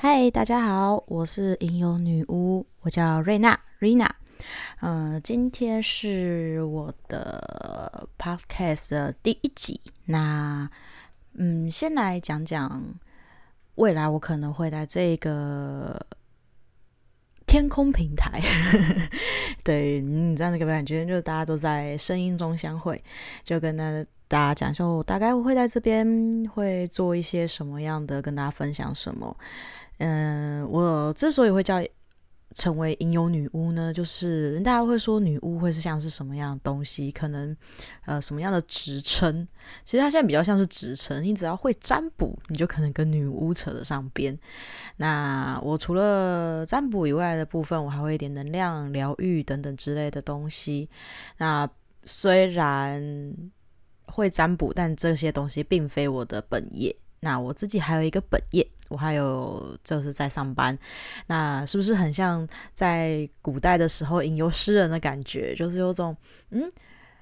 嗨，大家好，我是吟游女巫，我叫瑞娜，Rina。呃，今天是我的 Podcast 的第一集。那，嗯，先来讲讲未来我可能会在这个天空平台。对，你知道那个感觉，就是大家都在声音中相会，就跟大大家讲一下，我大概会在这边会做一些什么样的，跟大家分享什么。嗯，我之所以会叫成为吟游女巫呢，就是大家会说女巫会是像是什么样的东西，可能呃什么样的职称？其实它现在比较像是职称，你只要会占卜，你就可能跟女巫扯得上边。那我除了占卜以外的部分，我还会一点能量疗愈等等之类的东西。那虽然会占卜，但这些东西并非我的本业。那我自己还有一个本业。我还有就是在上班，那是不是很像在古代的时候吟游诗人的感觉？就是有种嗯。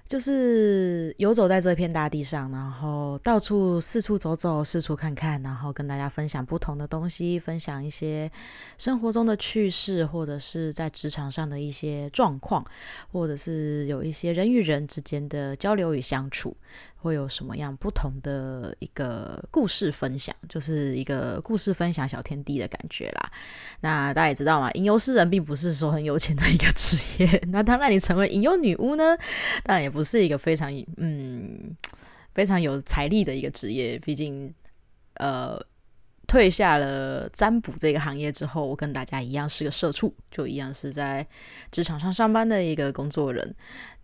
就是游走在这片大地上，然后到处四处走走，四处看看，然后跟大家分享不同的东西，分享一些生活中的趣事，或者是在职场上的一些状况，或者是有一些人与人之间的交流与相处，会有什么样不同的一个故事分享，就是一个故事分享小天地的感觉啦。那大家也知道嘛，吟游诗人并不是说很有钱的一个职业，那他让你成为吟游女巫呢，当然也。不是一个非常嗯非常有财力的一个职业，毕竟呃退下了占卜这个行业之后，我跟大家一样是个社畜，就一样是在职场上上班的一个工作人。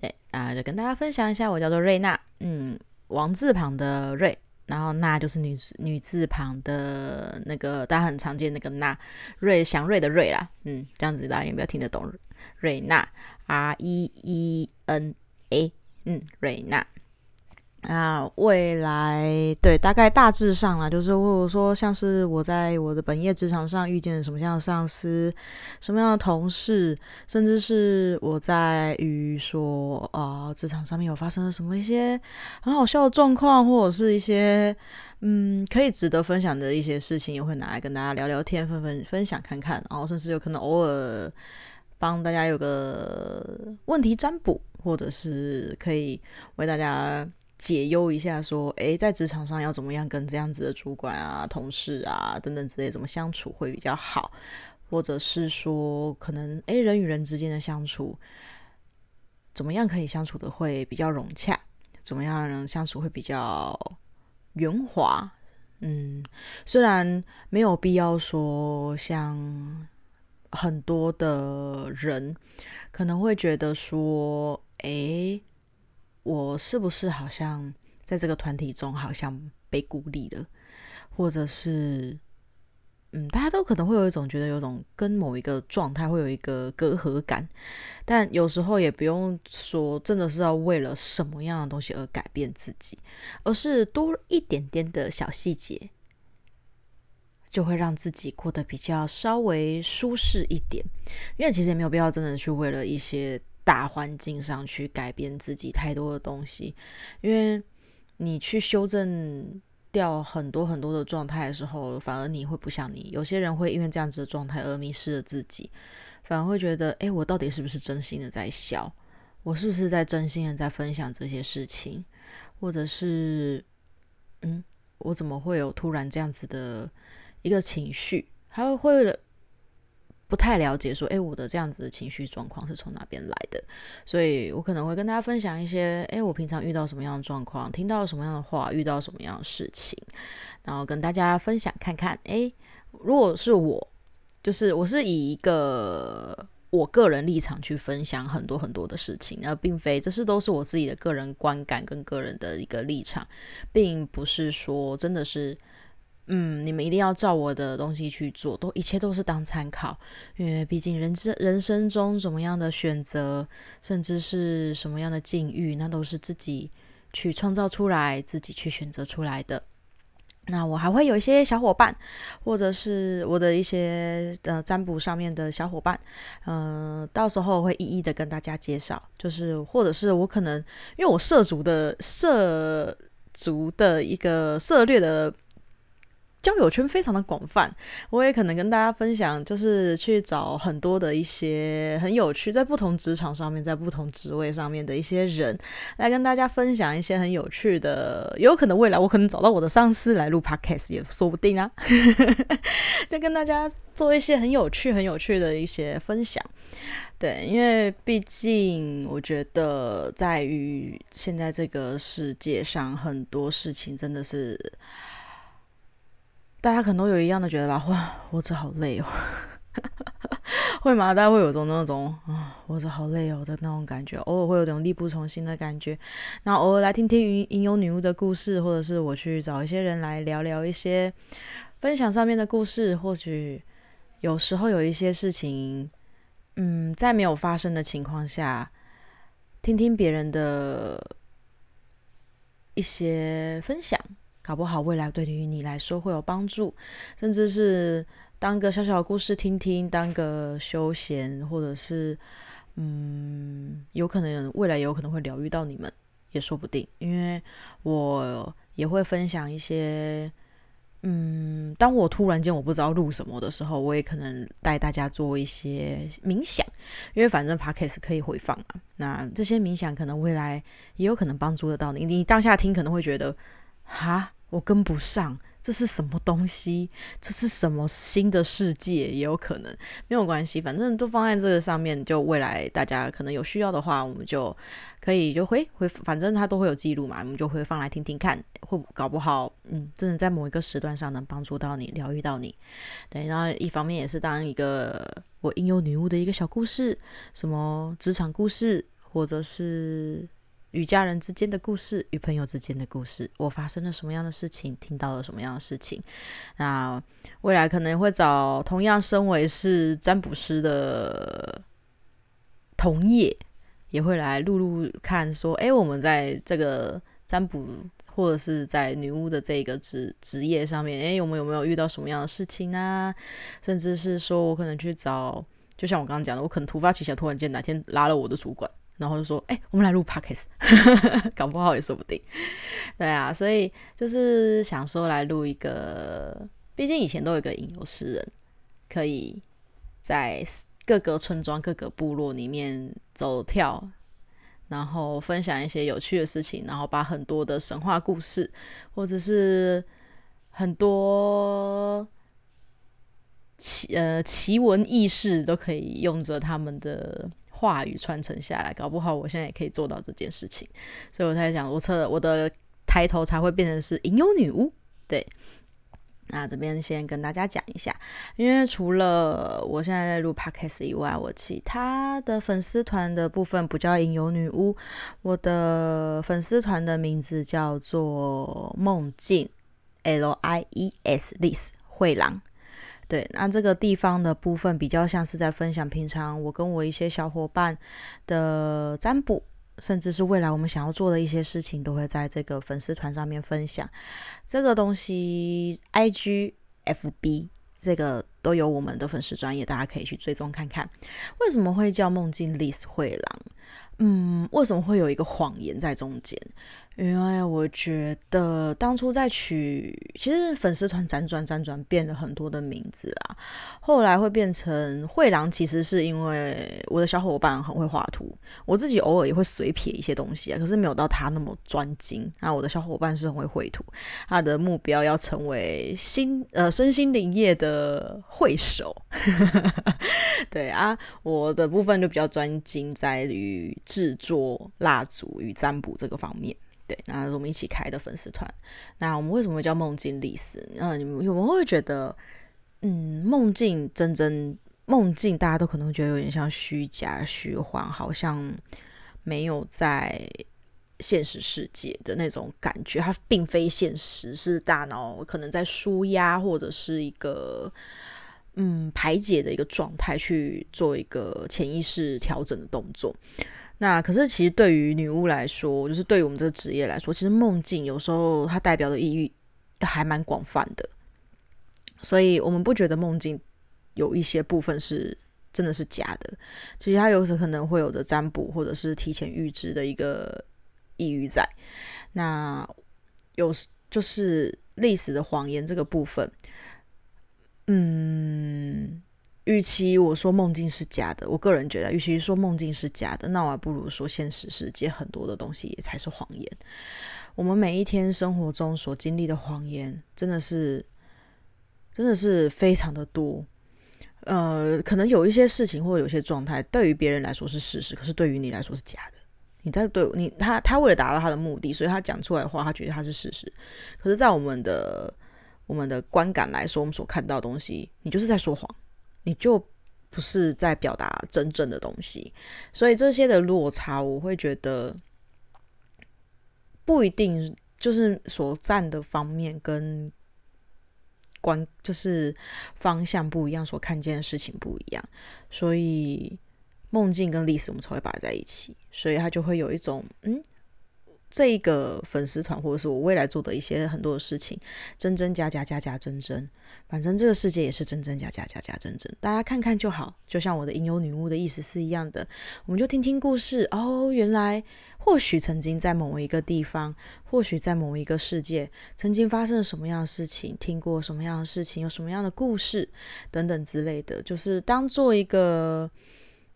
对啊，就跟大家分享一下，我叫做瑞娜，嗯，王字旁的瑞，然后娜就是女女字旁的那个大家很常见那个娜，瑞祥瑞的瑞啦，嗯，这样子大家有没有听得懂？瑞娜 R E E N A。嗯，瑞娜啊，未来对，大概大致上啊，就是如果说像是我在我的本业职场上遇见了什么样的上司，什么样的同事，甚至是我在于说啊，职场上面有发生了什么一些很好笑的状况，或者是一些嗯可以值得分享的一些事情，也会拿来跟大家聊聊天，分分分享看看，然后甚至有可能偶尔帮大家有个问题占卜。或者是可以为大家解忧一下，说，诶，在职场上要怎么样跟这样子的主管啊、同事啊等等之类怎么相处会比较好，或者是说，可能诶，人与人之间的相处怎么样可以相处的会比较融洽，怎么样让人相处会比较圆滑？嗯，虽然没有必要说像很多的人可能会觉得说。诶，我是不是好像在这个团体中好像被孤立了，或者是，嗯，大家都可能会有一种觉得有种跟某一个状态会有一个隔阂感，但有时候也不用说真的是要为了什么样的东西而改变自己，而是多一点点的小细节，就会让自己过得比较稍微舒适一点，因为其实也没有必要真的去为了一些。大环境上去改变自己太多的东西，因为你去修正掉很多很多的状态的时候，反而你会不像你。有些人会因为这样子的状态而迷失了自己，反而会觉得：诶，我到底是不是真心的在笑？我是不是在真心的在分享这些事情？或者是，嗯，我怎么会有突然这样子的一个情绪？还会会。不太了解，说，诶，我的这样子的情绪状况是从哪边来的？所以我可能会跟大家分享一些，诶，我平常遇到什么样的状况，听到什么样的话，遇到什么样的事情，然后跟大家分享看看。诶，如果是我，就是我是以一个我个人立场去分享很多很多的事情，而并非这是都是我自己的个人观感跟个人的一个立场，并不是说真的是。嗯，你们一定要照我的东西去做，都一切都是当参考，因为毕竟人生人生中什么样的选择，甚至是什么样的境遇，那都是自己去创造出来，自己去选择出来的。那我还会有一些小伙伴，或者是我的一些呃占卜上面的小伙伴，嗯、呃，到时候会一一的跟大家介绍，就是或者是我可能因为我涉足的涉足的一个涉猎的。交友圈非常的广泛，我也可能跟大家分享，就是去找很多的一些很有趣，在不同职场上面，在不同职位上面的一些人，来跟大家分享一些很有趣的，有可能未来我可能找到我的上司来录 podcast 也说不定啊，就跟大家做一些很有趣、很有趣的一些分享。对，因为毕竟我觉得，在于现在这个世界上，很多事情真的是。大家可能都有一样的觉得吧，哇，活着好累哦，会吗？大家会有种那种啊，活着好累哦的那种感觉，偶尔会有种力不从心的感觉。那偶尔来听听吟吟游女巫的故事，或者是我去找一些人来聊聊一些分享上面的故事，或许有时候有一些事情，嗯，在没有发生的情况下，听听别人的一些分享。搞不好未来对于你来说会有帮助，甚至是当个小小故事听听，当个休闲，或者是嗯，有可能未来有可能会疗愈到你们，也说不定。因为我也会分享一些，嗯，当我突然间我不知道录什么的时候，我也可能带大家做一些冥想，因为反正 Podcast 可以回放嘛。那这些冥想可能未来也有可能帮助得到你，你当下听可能会觉得。哈，我跟不上，这是什么东西？这是什么新的世界？也有可能没有关系，反正都放在这个上面。就未来大家可能有需要的话，我们就可以就回回，反正它都会有记录嘛，我们就会放来听听看，会搞不好，嗯，真的在某一个时段上能帮助到你，疗愈到你。对，然后一方面也是当一个我应有女巫的一个小故事，什么职场故事，或者是。与家人之间的故事，与朋友之间的故事，我发生了什么样的事情，听到了什么样的事情。那未来可能会找同样身为是占卜师的同业，也会来录录看，说，哎，我们在这个占卜或者是在女巫的这个职职业上面，哎，我们有没有遇到什么样的事情啊？甚至是说我可能去找，就像我刚刚讲的，我可能突发奇想，突然间哪天拉了我的主管。然后就说：“哎、我们来录 podcast，搞不好也说不定。对啊，所以就是想说来录一个，毕竟以前都有一个吟游诗人，可以在各个村庄、各个部落里面走跳，然后分享一些有趣的事情，然后把很多的神话故事，或者是很多奇呃奇闻异事，都可以用着他们的。”话语传承下来，搞不好我现在也可以做到这件事情，所以我才想，我测我的抬头才会变成是吟游女巫。对，那这边先跟大家讲一下，因为除了我现在在录 podcast 以外，我其他的粉丝团的部分不叫吟游女巫，我的粉丝团的名字叫做梦境 L I E S Lies 绘廊。对，那这个地方的部分比较像是在分享平常我跟我一些小伙伴的占卜，甚至是未来我们想要做的一些事情，都会在这个粉丝团上面分享。这个东西，IG、FB 这个都有我们的粉丝专业，大家可以去追踪看看。为什么会叫梦境 Lies 绘廊？嗯，为什么会有一个谎言在中间？因为我觉得当初在取，其实粉丝团辗转辗转变了很多的名字啦。后来会变成绘郎，其实是因为我的小伙伴很会画图，我自己偶尔也会随撇一些东西啊，可是没有到他那么专精。那我的小伙伴是很会绘图，他的目标要成为心呃身心灵业的绘手。对啊，我的部分就比较专精在于制作蜡烛与占卜这个方面。对，那我们一起开的粉丝团。那我们为什么会叫梦境历史？那，你们有没有会觉得，嗯，梦境真真梦境，大家都可能觉得有点像虚假、虚幻，好像没有在现实世界的那种感觉。它并非现实，是大脑可能在舒压或者是一个嗯排解的一个状态，去做一个潜意识调整的动作。那可是，其实对于女巫来说，就是对于我们这个职业来说，其实梦境有时候它代表的意义还蛮广泛的，所以我们不觉得梦境有一些部分是真的是假的。其实它有时可能会有的占卜或者是提前预知的一个意义在。那有时就是历史的谎言这个部分，嗯，与其我说梦境是假的，我个人觉得，与其说梦境是假的，那我还不如说现实世界很多的东西也才是谎言。我们每一天生活中所经历的谎言，真的是，真的是非常的多。呃，可能有一些事情或者有些状态，对于别人来说是事实，可是对于你来说是假的。你在对你他他为了达到他的目的，所以他讲出来的话，他觉得他是事实。可是，在我们的我们的观感来说，我们所看到的东西，你就是在说谎，你就不是在表达真正的东西。所以这些的落差，我会觉得不一定就是所占的方面跟。观就是方向不一样，所看见的事情不一样，所以梦境跟历史我们才会摆在一起，所以他就会有一种嗯。这一个粉丝团，或者是我未来做的一些很多的事情，真真假假，假假真真，反正这个世界也是真真假假，假假真真，大家看看就好。就像我的吟游女巫的意思是一样的，我们就听听故事哦。原来或许曾经在某一个地方，或许在某一个世界，曾经发生了什么样的事情，听过什么样的事情，有什么样的故事等等之类的，就是当做一个，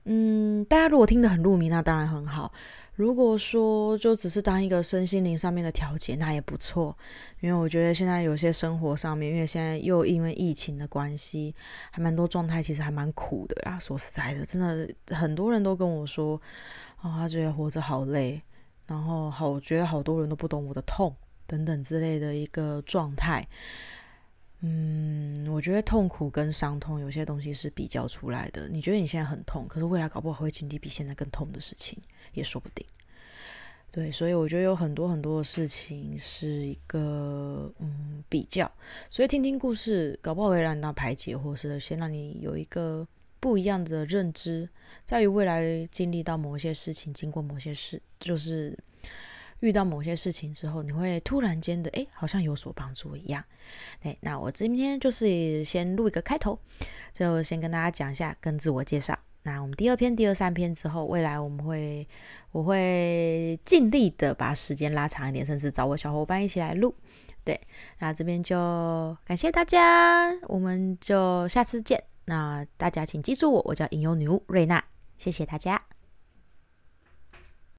嗯，大家如果听得很入迷，那当然很好。如果说就只是当一个身心灵上面的调节，那也不错。因为我觉得现在有些生活上面，因为现在又因为疫情的关系，还蛮多状态其实还蛮苦的呀。说实在的，真的很多人都跟我说，哦，他觉得活着好累，然后好，我觉得好多人都不懂我的痛等等之类的一个状态。嗯，我觉得痛苦跟伤痛有些东西是比较出来的。你觉得你现在很痛，可是未来搞不好会经历比现在更痛的事情。也说不定，对，所以我觉得有很多很多的事情是一个嗯比较，所以听听故事，搞不好会让你到排解，或是先让你有一个不一样的认知，在于未来经历到某些事情，经过某些事，就是遇到某些事情之后，你会突然间的诶，好像有所帮助一样。诶，那我今天就是先录一个开头，最后先跟大家讲一下，跟自我介绍。那我们第二篇、第二三篇之后，未来我们会，我会尽力的把时间拉长一点，甚至找我小伙伴一起来录。对，那这边就感谢大家，我们就下次见。那大家请记住我，我叫吟游女巫瑞娜，谢谢大家。